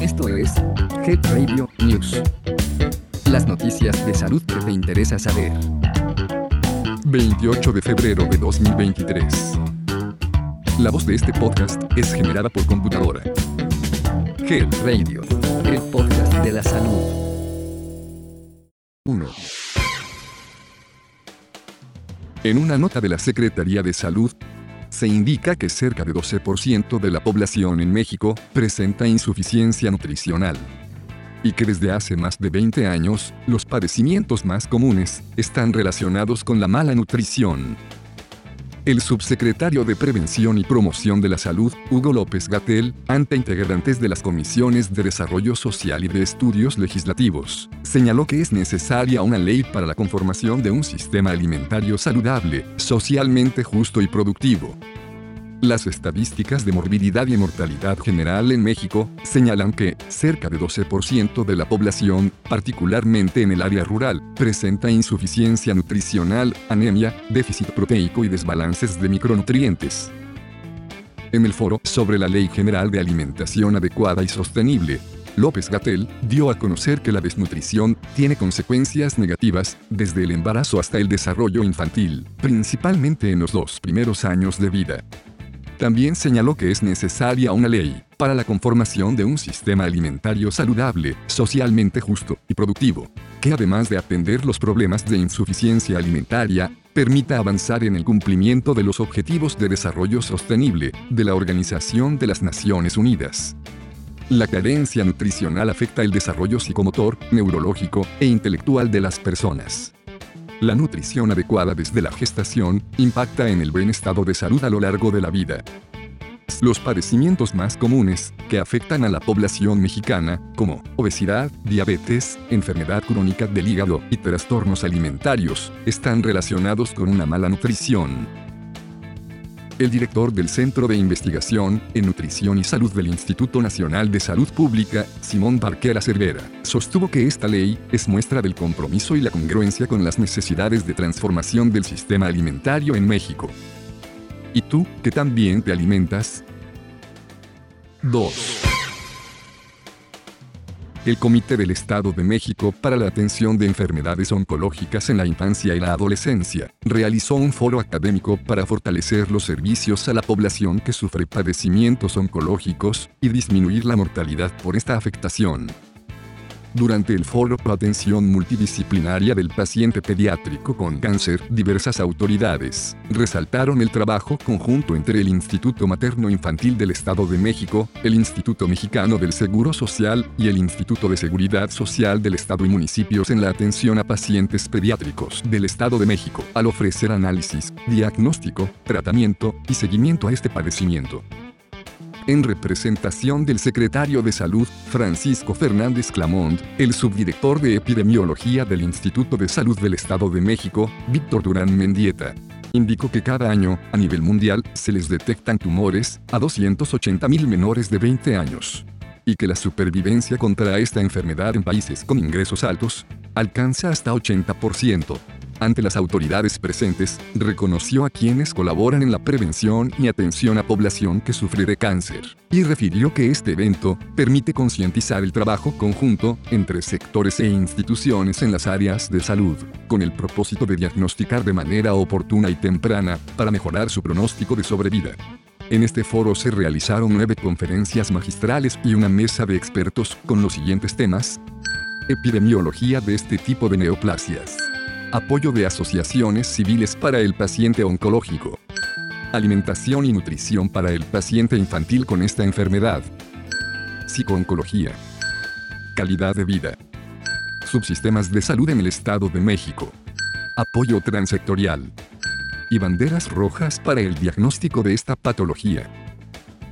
Esto es Head Radio News. Las noticias de salud que te interesa saber. 28 de febrero de 2023. La voz de este podcast es generada por computadora. Head Radio, el podcast de la salud. 1. En una nota de la Secretaría de Salud, se indica que cerca de 12% de la población en México presenta insuficiencia nutricional. Y que desde hace más de 20 años, los padecimientos más comunes están relacionados con la mala nutrición. El subsecretario de Prevención y Promoción de la Salud, Hugo López Gatel, ante integrantes de las comisiones de Desarrollo Social y de Estudios Legislativos, señaló que es necesaria una ley para la conformación de un sistema alimentario saludable, socialmente justo y productivo, las estadísticas de morbilidad y mortalidad general en México señalan que cerca de 12% de la población, particularmente en el área rural, presenta insuficiencia nutricional, anemia, déficit proteico y desbalances de micronutrientes. En el foro sobre la Ley General de Alimentación Adecuada y Sostenible, López Gatel dio a conocer que la desnutrición tiene consecuencias negativas desde el embarazo hasta el desarrollo infantil, principalmente en los dos primeros años de vida. También señaló que es necesaria una ley para la conformación de un sistema alimentario saludable, socialmente justo y productivo, que además de atender los problemas de insuficiencia alimentaria, permita avanzar en el cumplimiento de los Objetivos de Desarrollo Sostenible de la Organización de las Naciones Unidas. La carencia nutricional afecta el desarrollo psicomotor, neurológico e intelectual de las personas. La nutrición adecuada desde la gestación impacta en el buen estado de salud a lo largo de la vida. Los padecimientos más comunes que afectan a la población mexicana, como obesidad, diabetes, enfermedad crónica del hígado y trastornos alimentarios, están relacionados con una mala nutrición. El director del Centro de Investigación en Nutrición y Salud del Instituto Nacional de Salud Pública, Simón Barquera Cervera, sostuvo que esta ley es muestra del compromiso y la congruencia con las necesidades de transformación del sistema alimentario en México. ¿Y tú, que también te alimentas? 2. El Comité del Estado de México para la Atención de Enfermedades Oncológicas en la Infancia y la Adolescencia realizó un foro académico para fortalecer los servicios a la población que sufre padecimientos oncológicos y disminuir la mortalidad por esta afectación. Durante el foro Atención Multidisciplinaria del Paciente Pediátrico con Cáncer, diversas autoridades resaltaron el trabajo conjunto entre el Instituto Materno Infantil del Estado de México, el Instituto Mexicano del Seguro Social y el Instituto de Seguridad Social del Estado y municipios en la atención a pacientes pediátricos del Estado de México, al ofrecer análisis, diagnóstico, tratamiento y seguimiento a este padecimiento en representación del secretario de Salud, Francisco Fernández Clamont, el subdirector de Epidemiología del Instituto de Salud del Estado de México, Víctor Durán Mendieta. Indicó que cada año, a nivel mundial, se les detectan tumores a 280.000 menores de 20 años. Y que la supervivencia contra esta enfermedad en países con ingresos altos alcanza hasta 80% ante las autoridades presentes, reconoció a quienes colaboran en la prevención y atención a población que sufre de cáncer, y refirió que este evento permite concientizar el trabajo conjunto entre sectores e instituciones en las áreas de salud, con el propósito de diagnosticar de manera oportuna y temprana, para mejorar su pronóstico de sobrevida. En este foro se realizaron nueve conferencias magistrales y una mesa de expertos con los siguientes temas. Epidemiología de este tipo de neoplasias Apoyo de asociaciones civiles para el paciente oncológico. Alimentación y nutrición para el paciente infantil con esta enfermedad. Psicooncología. Calidad de vida. Subsistemas de salud en el Estado de México. Apoyo transectorial. Y banderas rojas para el diagnóstico de esta patología.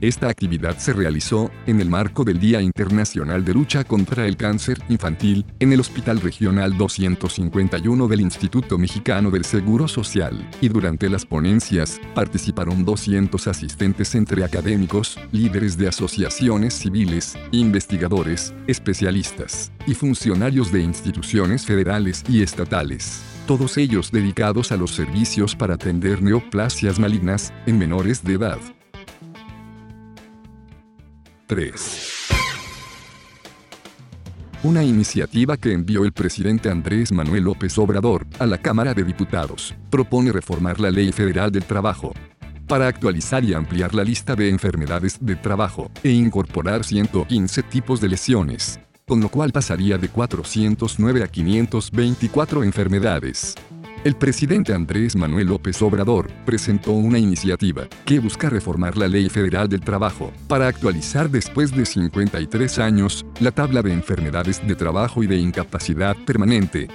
Esta actividad se realizó en el marco del Día Internacional de Lucha contra el Cáncer Infantil en el Hospital Regional 251 del Instituto Mexicano del Seguro Social, y durante las ponencias participaron 200 asistentes entre académicos, líderes de asociaciones civiles, investigadores, especialistas y funcionarios de instituciones federales y estatales todos ellos dedicados a los servicios para atender neoplasias malignas en menores de edad. 3. Una iniciativa que envió el presidente Andrés Manuel López Obrador a la Cámara de Diputados propone reformar la Ley Federal del Trabajo para actualizar y ampliar la lista de enfermedades de trabajo e incorporar 115 tipos de lesiones, con lo cual pasaría de 409 a 524 enfermedades. El presidente Andrés Manuel López Obrador presentó una iniciativa que busca reformar la Ley Federal del Trabajo para actualizar después de 53 años la tabla de enfermedades de trabajo y de incapacidad permanente,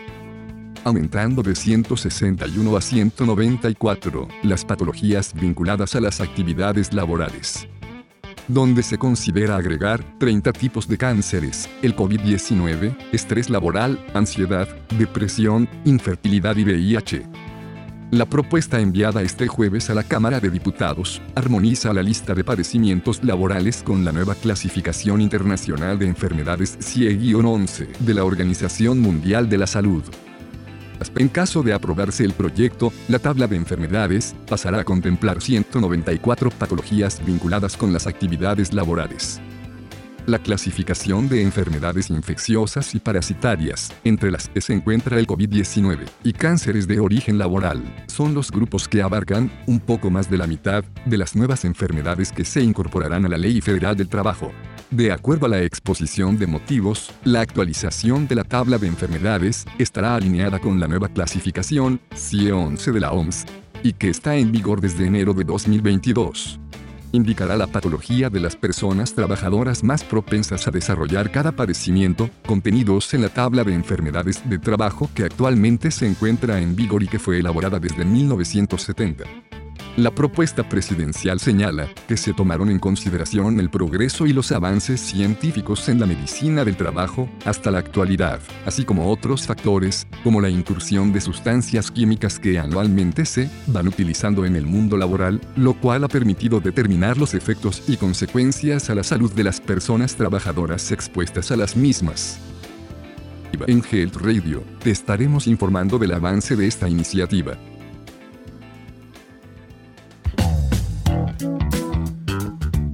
aumentando de 161 a 194 las patologías vinculadas a las actividades laborales donde se considera agregar 30 tipos de cánceres, el COVID-19, estrés laboral, ansiedad, depresión, infertilidad y VIH. La propuesta enviada este jueves a la Cámara de Diputados armoniza la lista de padecimientos laborales con la nueva clasificación internacional de enfermedades CIE-11 de la Organización Mundial de la Salud. En caso de aprobarse el proyecto, la tabla de enfermedades pasará a contemplar 194 patologías vinculadas con las actividades laborales. La clasificación de enfermedades infecciosas y parasitarias, entre las que se encuentra el COVID-19 y cánceres de origen laboral, son los grupos que abarcan un poco más de la mitad de las nuevas enfermedades que se incorporarán a la Ley Federal del Trabajo. De acuerdo a la exposición de motivos, la actualización de la tabla de enfermedades estará alineada con la nueva clasificación CIE 11 de la OMS y que está en vigor desde enero de 2022. Indicará la patología de las personas trabajadoras más propensas a desarrollar cada padecimiento, contenidos en la tabla de enfermedades de trabajo que actualmente se encuentra en vigor y que fue elaborada desde 1970. La propuesta presidencial señala que se tomaron en consideración el progreso y los avances científicos en la medicina del trabajo hasta la actualidad, así como otros factores, como la incursión de sustancias químicas que anualmente se van utilizando en el mundo laboral, lo cual ha permitido determinar los efectos y consecuencias a la salud de las personas trabajadoras expuestas a las mismas. En Health Radio, te estaremos informando del avance de esta iniciativa.